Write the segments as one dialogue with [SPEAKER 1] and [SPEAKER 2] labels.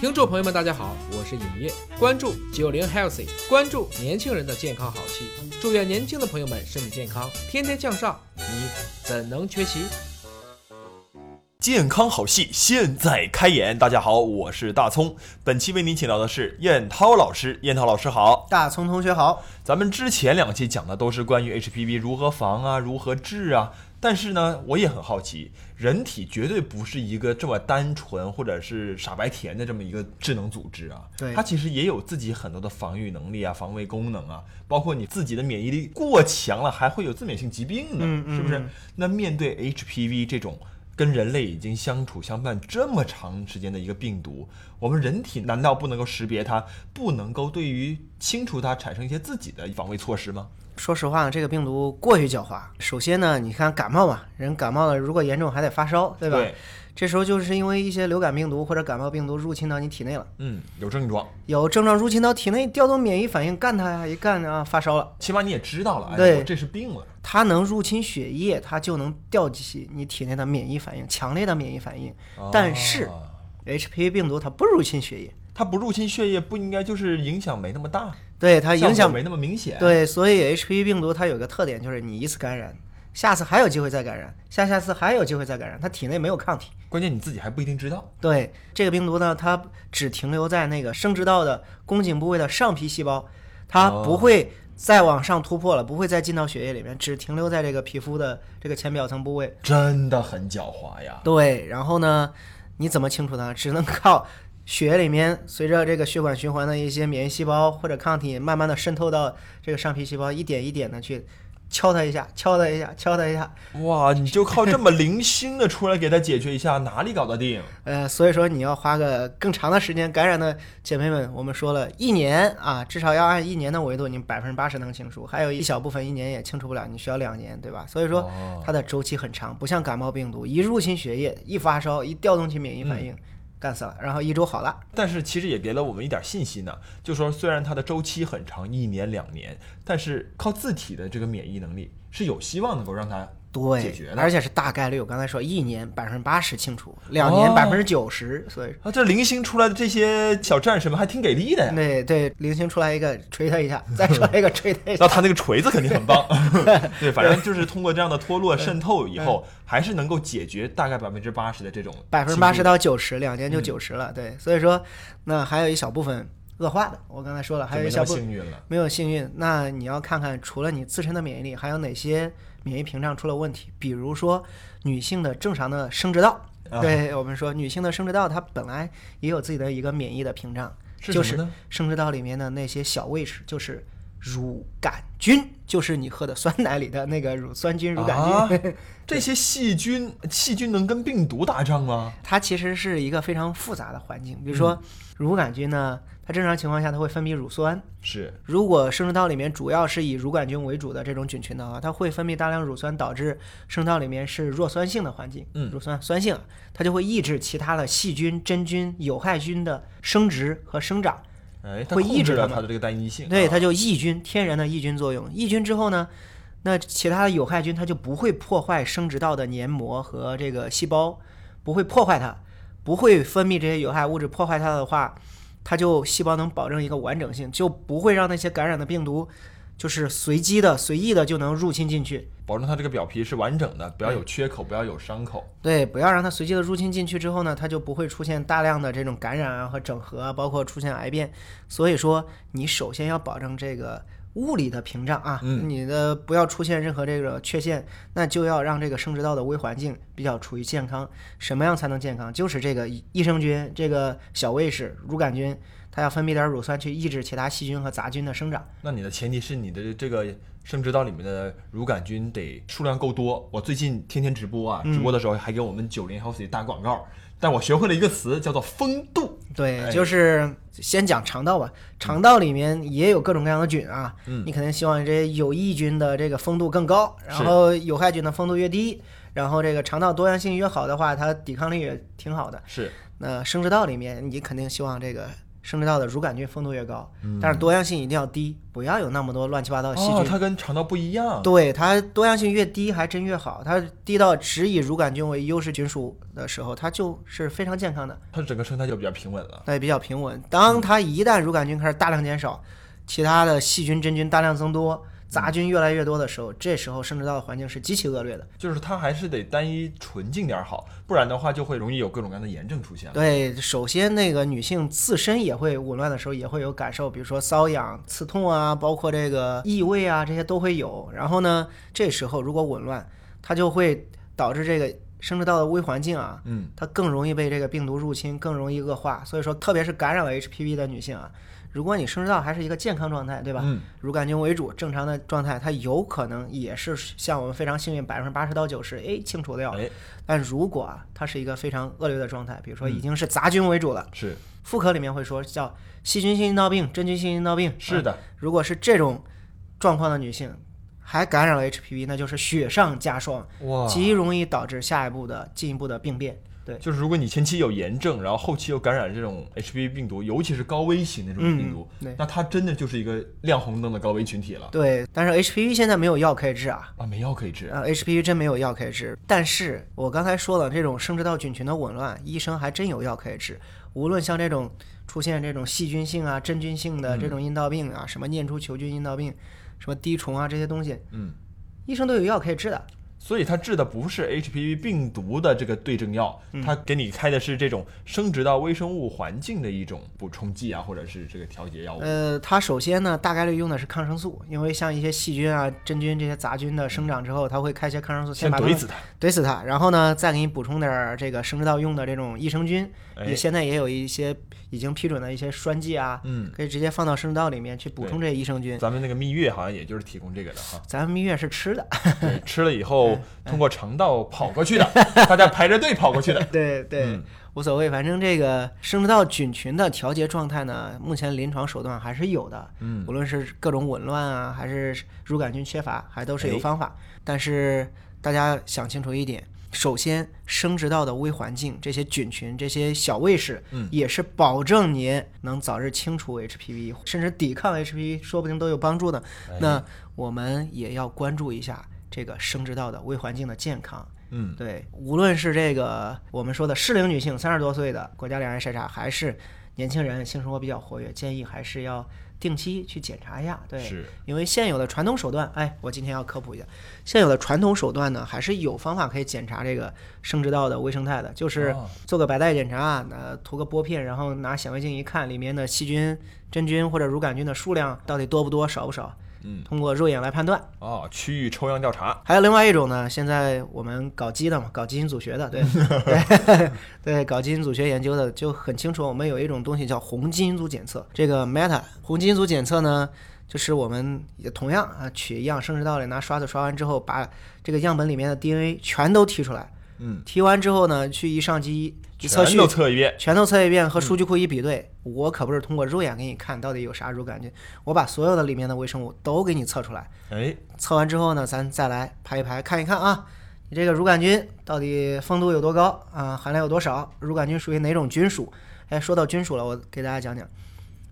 [SPEAKER 1] 听众朋友们，大家好，我是尹烨，关注九零 healthy，关注年轻人的健康好戏，祝愿年轻的朋友们身体健康，天天向上，你怎能缺席？
[SPEAKER 2] 健康好戏现在开演，大家好，我是大葱，本期为您请到的是燕涛老师，燕涛老师好，
[SPEAKER 3] 大葱同学好。
[SPEAKER 2] 咱们之前两期讲的都是关于 HPV 如何防啊，如何治啊。但是呢，我也很好奇，人体绝对不是一个这么单纯或者是傻白甜的这么一个智能组织啊。
[SPEAKER 3] 对，
[SPEAKER 2] 它其实也有自己很多的防御能力啊、防卫功能啊，包括你自己的免疫力过强了，还会有自免性疾病
[SPEAKER 3] 呢，
[SPEAKER 2] 是不是？那面对 HPV 这种跟人类已经相处相伴这么长时间的一个病毒，我们人体难道不能够识别它，不能够对于清除它产生一些自己的防卫措施吗？
[SPEAKER 3] 说实话呢，这个病毒过于狡猾。首先呢，你看感冒嘛，人感冒了，如果严重还得发烧，对吧？
[SPEAKER 2] 对。
[SPEAKER 3] 这时候就是因为一些流感病毒或者感冒病毒入侵到你体内了。
[SPEAKER 2] 嗯，有症状。
[SPEAKER 3] 有症状入侵到体内，调动免疫反应干它呀，一干啊发烧了。
[SPEAKER 2] 起码你也知道了，
[SPEAKER 3] 对，
[SPEAKER 2] 这是病了。
[SPEAKER 3] 它能入侵血液，它就能调起你体内的免疫反应，强烈的免疫反应。但是，HPV 病毒它不入侵血液。
[SPEAKER 2] 它不入侵血液，不应该就是影响没那么大？
[SPEAKER 3] 对它影响
[SPEAKER 2] 没那么明显。
[SPEAKER 3] 对，所以 HPV 病毒它有个特点，就是你一次感染，下次还有机会再感染，下下次还有机会再感染，它体内没有抗体。
[SPEAKER 2] 关键你自己还不一定知道。
[SPEAKER 3] 对这个病毒呢，它只停留在那个生殖道的宫颈部位的上皮细胞，它不会再往上突破了，不会再进到血液里面，只停留在这个皮肤的这个浅表层部位。
[SPEAKER 2] 真的很狡猾呀。
[SPEAKER 3] 对，然后呢，你怎么清除它？只能靠。血液里面随着这个血管循环的一些免疫细胞或者抗体，慢慢的渗透到这个上皮细胞，一点一点的去敲它一下，敲它一下，敲它一下。
[SPEAKER 2] 哇，你就靠这么零星的出来给它解决一下，哪里搞得定？
[SPEAKER 3] 呃，所以说你要花个更长的时间，感染的姐妹们，我们说了一年啊，至少要按一年的维度，你百分之八十能清除，还有一小部分一年也清除不了，你需要两年，对吧？所以说它的周期很长，不像感冒病毒，一入侵血液，一发烧，一调动起免疫反应。干死了，然后一周好了。
[SPEAKER 2] 但是其实也给了我们一点信心呢，就说虽然它的周期很长，一年两年，但是靠自体的这个免疫能力是有希望能够让它。
[SPEAKER 3] 对，
[SPEAKER 2] 而
[SPEAKER 3] 且是大概率。我刚才说一年百分之八十清除，两年百分之九十，所以
[SPEAKER 2] 啊，这零星出来的这些小战士们还挺给力的呀。
[SPEAKER 3] 对对，零星出来一个锤他一下，再出来一个锤他一下。
[SPEAKER 2] 那他那个锤子肯定很棒。对，反正就是通过这样的脱落渗透以后，还是能够解决大概百分之八十的这种。
[SPEAKER 3] 百分之八十到九十，两年就九十了。对，所以说那还有一小部分恶化的。我刚才说了，还有一小部分没有幸运。那你要看看，除了你自身的免疫力，还有哪些？免疫屏障出了问题，比如说女性的正常的生殖道，对我们说，女性的生殖道它本来也有自己的一个免疫的屏障，就是生殖道里面的那些小位置，就是乳杆菌，就是你喝的酸奶里的那个乳酸菌、乳杆
[SPEAKER 2] 菌。这些细菌，细菌能跟病毒打仗吗？
[SPEAKER 3] 它其实是一个非常复杂的环境，比如说乳杆菌呢。它正常情况下，它会分泌乳酸。
[SPEAKER 2] 是，
[SPEAKER 3] 如果生殖道里面主要是以乳杆菌为主的这种菌群的话，它会分泌大量乳酸，导致生殖道里面是弱酸性的环境。
[SPEAKER 2] 嗯，
[SPEAKER 3] 乳酸酸性，它就会抑制其他的细菌、真菌、有害菌的生殖和生长。
[SPEAKER 2] 哎，
[SPEAKER 3] 会抑制
[SPEAKER 2] 它的这个单一性。
[SPEAKER 3] 对，它就抑菌，天然的抑菌作用。抑菌之后呢，那其他的有害菌它就不会破坏生殖道的黏膜和这个细胞，不会破坏它，不会分泌这些有害物质破坏它的话。它就细胞能保证一个完整性，就不会让那些感染的病毒，就是随机的、随意的就能入侵进去，
[SPEAKER 2] 保证它这个表皮是完整的，不要有缺口，不要有伤口。
[SPEAKER 3] 对，不要让它随机的入侵进去之后呢，它就不会出现大量的这种感染啊和整合啊，包括出现癌变。所以说，你首先要保证这个。物理的屏障啊，你的不要出现任何这个缺陷，那就要让这个生殖道的微环境比较处于健康。什么样才能健康？就是这个益生菌，这个小卫士乳杆菌，它要分泌点乳酸去抑制其他细菌和杂菌的生长。
[SPEAKER 2] 那你的前提是你的这个生殖道里面的乳杆菌得数量够多。我最近天天直播啊，直播的时候还给我们九零 healthy 打广告。但我学会了一个词，叫做风度。
[SPEAKER 3] 对，就是先讲肠道吧。肠道里面也有各种各样的菌啊。嗯，你肯定希望这些有益菌的这个风度更高，然后有害菌的风度越低。然后这个肠道多样性越好的话，它抵抗力也挺好的。
[SPEAKER 2] 是。
[SPEAKER 3] 那生殖道里面，你肯定希望这个生殖道的乳杆菌丰度越高，但是多样性一定要低，不要有那么多乱七八糟的细菌。
[SPEAKER 2] 哦，它跟肠道不一样。
[SPEAKER 3] 对，它多样性越低，还真越好。它低到只以乳杆菌为优势菌属的时候，它就是非常健康的。
[SPEAKER 2] 它整个生态就比较平稳了。
[SPEAKER 3] 对，比较平稳。当它一旦乳杆菌开始大量减少，其他的细菌、真菌大量增多。杂菌越来越多的时候，这时候生殖道的环境是极其恶劣的。
[SPEAKER 2] 就是它还是得单一纯净点好，不然的话就会容易有各种各样的炎症出现。
[SPEAKER 3] 对，首先那个女性自身也会紊乱的时候也会有感受，比如说瘙痒、刺痛啊，包括这个异味啊，这些都会有。然后呢，这时候如果紊乱，它就会导致这个生殖道的微环境啊，
[SPEAKER 2] 嗯，
[SPEAKER 3] 它更容易被这个病毒入侵，更容易恶化。所以说，特别是感染了 HPV 的女性啊。如果你生殖道还是一个健康状态，对吧？
[SPEAKER 2] 嗯。
[SPEAKER 3] 乳杆菌为主，正常的状态，它有可能也是像我们非常幸运，百分之八十到九十，哎，清除掉。
[SPEAKER 2] 哎。
[SPEAKER 3] 但如果啊，它是一个非常恶劣的状态，比如说已经是杂菌为主了，
[SPEAKER 2] 是。
[SPEAKER 3] 妇科里面会说叫细菌性阴道病、真菌性阴道病。
[SPEAKER 2] 是的。
[SPEAKER 3] 如果是这种状况的女性，还感染了 HPV，那就是雪上加霜，
[SPEAKER 2] 哇，
[SPEAKER 3] 极容易导致下一步的进一步的病变。对，
[SPEAKER 2] 就是如果你前期有炎症，然后后期又感染这种 HPV 病毒，尤其是高危型那种病毒，那它真的就是一个亮红灯的高危群体了。
[SPEAKER 3] 对，但是 HPV 现在没有药可以治啊。
[SPEAKER 2] 啊，没药可以治
[SPEAKER 3] 啊，HPV 真没有药可以治。但是我刚才说了，这种生殖道菌群的紊乱，医生还真有药可以治。无论像这种出现这种细菌性啊、真菌性的这种阴道病啊，什么念珠球菌阴道病，什么滴虫啊这些东西，
[SPEAKER 2] 嗯，
[SPEAKER 3] 医生都有药可以治的。
[SPEAKER 2] 所以它治的不是 HPV 病毒的这个对症药，它给你开的是这种生殖道微生物环境的一种补充剂啊，或者是这个调节药物。
[SPEAKER 3] 呃，它首先呢，大概率用的是抗生素，因为像一些细菌啊、真菌这些杂菌的生长之后，它会开一些抗生素
[SPEAKER 2] 先
[SPEAKER 3] 怼
[SPEAKER 2] 死它，
[SPEAKER 3] 怼死它，然后呢，再给你补充点这个生殖道用的这种益生菌。
[SPEAKER 2] 也
[SPEAKER 3] 现在也有一些已经批准的一些栓剂啊，
[SPEAKER 2] 嗯，
[SPEAKER 3] 可以直接放到生殖道里面去补充这些益生菌。
[SPEAKER 2] 咱们那个蜜月好像也就是提供这个的哈。
[SPEAKER 3] 咱们蜜月是吃的，
[SPEAKER 2] 对，吃了以后通过肠道跑过去的，大家排着队跑过去的。
[SPEAKER 3] 对对，无所谓，反正这个生殖道菌群的调节状态呢，目前临床手段还是有的。
[SPEAKER 2] 嗯，
[SPEAKER 3] 无论是各种紊乱啊，还是乳杆菌缺乏，还都是有方法。但是大家想清楚一点。首先，生殖道的微环境，这些菌群、这些小卫士，
[SPEAKER 2] 嗯，
[SPEAKER 3] 也是保证您能早日清除 HPV，甚至抵抗 HPV，说不定都有帮助的。那我们也要关注一下这个生殖道的微环境的健康。
[SPEAKER 2] 嗯，
[SPEAKER 3] 对，无论是这个我们说的适龄女性，三十多岁的国家两癌筛查，还是年轻人性生活比较活跃，建议还是要。定期去检查一下，对，
[SPEAKER 2] 是
[SPEAKER 3] 因为现有的传统手段，哎，我今天要科普一下，现有的传统手段呢，还是有方法可以检查这个生殖道的微生态的，就是做个白带检查，那涂个玻片，然后拿显微镜一看，里面的细菌、真菌或者乳杆菌的数量到底多不多、少不少。
[SPEAKER 2] 嗯，
[SPEAKER 3] 通过肉眼来判断。
[SPEAKER 2] 哦，区域抽样调查。
[SPEAKER 3] 还有另外一种呢，现在我们搞基的嘛，搞基因组学的，对。对 对，搞基因组学研究的就很清楚。我们有一种东西叫红基因组检测，这个 Meta 红基因组检测呢，就是我们也同样啊，取一样生殖道里，拿刷子刷完之后，把这个样本里面的 DNA 全都提出来。
[SPEAKER 2] 嗯，
[SPEAKER 3] 提完之后呢，去一上机一测序，
[SPEAKER 2] 全都测一遍，
[SPEAKER 3] 全都测一遍，和数据库一比对，我可不是通过肉眼给你看到底有啥乳杆菌，我把所有的里面的微生物都给你测出来。
[SPEAKER 2] 哎，
[SPEAKER 3] 测完之后呢，咱再来排一排，看一看啊，你这个乳杆菌到底丰度有多高啊，含量有多少？乳杆菌属于哪种菌属？哎，说到菌属了，我给大家讲讲，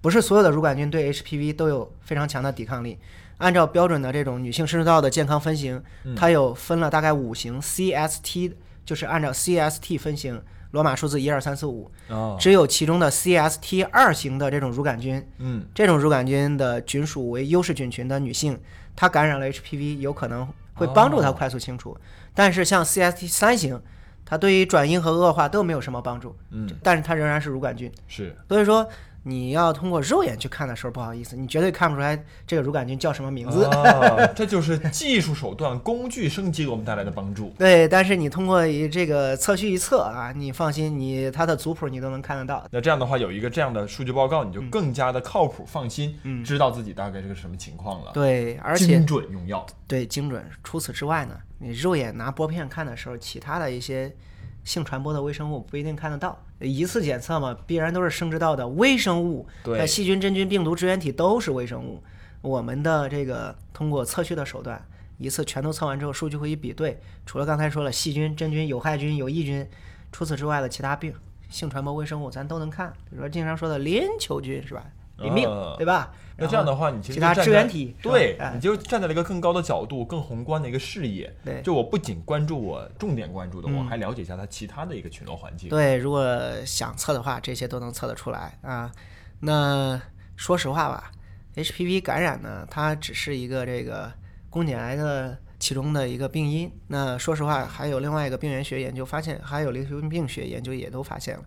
[SPEAKER 3] 不是所有的乳杆菌对 HPV 都有非常强的抵抗力。按照标准的这种女性生殖道的健康分型，它有分了大概五型 CST。就是按照 CST 分型，罗马数字一二三四五，只有其中的 CST 二型的这种乳杆菌，
[SPEAKER 2] 嗯，
[SPEAKER 3] 这种乳杆菌的菌属为优势菌群的女性，她感染了 HPV 有可能会帮助她快速清除。但是像 CST 三型，它对于转阴和恶化都没有什么帮助，
[SPEAKER 2] 嗯，
[SPEAKER 3] 但是它仍然是乳杆菌，
[SPEAKER 2] 是，
[SPEAKER 3] 所以说。你要通过肉眼去看的时候，不好意思，你绝对看不出来这个乳杆菌叫什么名字。
[SPEAKER 2] 这就是技术手段、工具升级给我们带来的帮助。
[SPEAKER 3] 对，但是你通过一这个测序一测啊，你放心，你它的族谱你都能看得到。
[SPEAKER 2] 那这样的话，有一个这样的数据报告，你就更加的靠谱、放心，
[SPEAKER 3] 嗯，
[SPEAKER 2] 知道自己大概是个什么情况了。
[SPEAKER 3] 对，而且
[SPEAKER 2] 精准用药。
[SPEAKER 3] 对，精准。除此之外呢，你肉眼拿玻片看的时候，其他的一些。性传播的微生物不一定看得到，一次检测嘛，必然都是生殖道的微生物。
[SPEAKER 2] 那，
[SPEAKER 3] 细菌、真菌、病毒、支原体都是微生物。我们的这个通过测序的手段，一次全都测完之后，数据会一比对，除了刚才说了细菌、真菌、有害菌、有益菌，除此之外的其他病性传播微生物，咱都能看。比如说经常说的淋球菌是吧？淋病，对吧？
[SPEAKER 2] 那这样的话，你其实
[SPEAKER 3] 其他支原体，
[SPEAKER 2] 对，你就站在了一个更高的角度、更宏观的一个视野。
[SPEAKER 3] 对，
[SPEAKER 2] 就我不仅关注我重点关注的，我还了解一下它其他的一个群落环境。
[SPEAKER 3] 对，如果想测的话，这些都能测得出来啊。那说实话吧，HPV 感染呢，它只是一个这个宫颈癌的其中的一个病因。那说实话，还有另外一个病原学研究发现，还有流行病学研究也都发现了。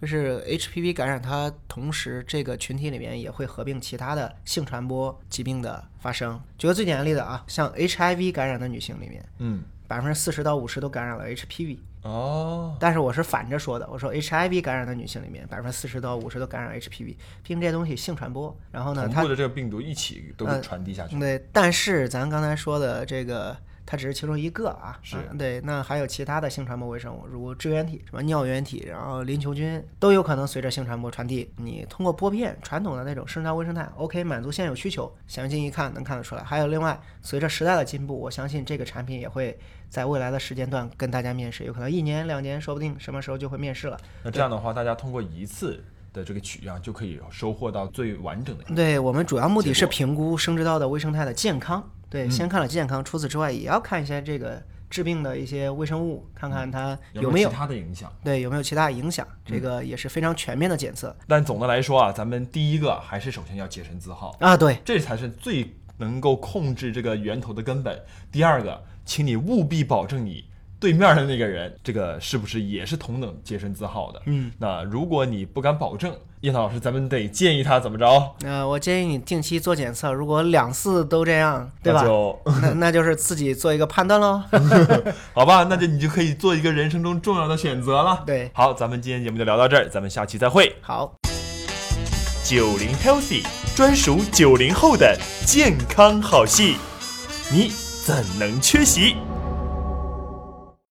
[SPEAKER 3] 就是 HPV 感染，它同时这个群体里面也会合并其他的性传播疾病的发生。举个最简单的例子啊，像 HIV 感染的女性里面，
[SPEAKER 2] 嗯，
[SPEAKER 3] 百分之四十到五十都感染了 HPV。
[SPEAKER 2] 哦，
[SPEAKER 3] 但是我是反着说的，我说 HIV 感染的女性里面，百分之四十到五十都感染 HPV，毕竟这些东西性传播。然后呢，它
[SPEAKER 2] 的这个病毒一起都会传递下去。
[SPEAKER 3] 对，但是咱刚才说的这个。它只是其中一个啊，
[SPEAKER 2] 是
[SPEAKER 3] 对。那还有其他的性传播微生物，如支原体、什么尿原体，然后淋球菌，都有可能随着性传播传递。你通过玻片，传统的那种生长微生态，OK，满足现有需求。详细一看能看得出来。还有另外，随着时代的进步，我相信这个产品也会在未来的时间段跟大家面试，有可能一年两年，说不定什么时候就会面试了。
[SPEAKER 2] 那这样的话，大家通过一次的这个取样，就可以收获到最完整的。
[SPEAKER 3] 对我们主要目的是评估生殖道的微生态的健康。对，先看了健康，除此之外也要看一些这个治病的一些微生物，看看它有没有
[SPEAKER 2] 其他的影响。
[SPEAKER 3] 对，有没有其他影响？这个也是非常全面的检测。
[SPEAKER 2] 但总的来说啊，咱们第一个还是首先要洁身自好
[SPEAKER 3] 啊，对，
[SPEAKER 2] 这才是最能够控制这个源头的根本。第二个，请你务必保证你。对面的那个人，这个是不是也是同等洁身自好的？
[SPEAKER 3] 嗯，
[SPEAKER 2] 那如果你不敢保证，叶涛老师，咱们得建议他怎么着？
[SPEAKER 3] 呃，我建议你定期做检测，如果两次都这样，对吧？
[SPEAKER 2] 那就
[SPEAKER 3] 那那就是自己做一个判断喽。
[SPEAKER 2] 好吧，那就你就可以做一个人生中重要的选择了。
[SPEAKER 3] 对，
[SPEAKER 2] 好，咱们今天节目就聊到这儿，咱们下期再会。
[SPEAKER 3] 好，
[SPEAKER 2] 九零 healthy 专属九零后的健康好戏，你怎能缺席？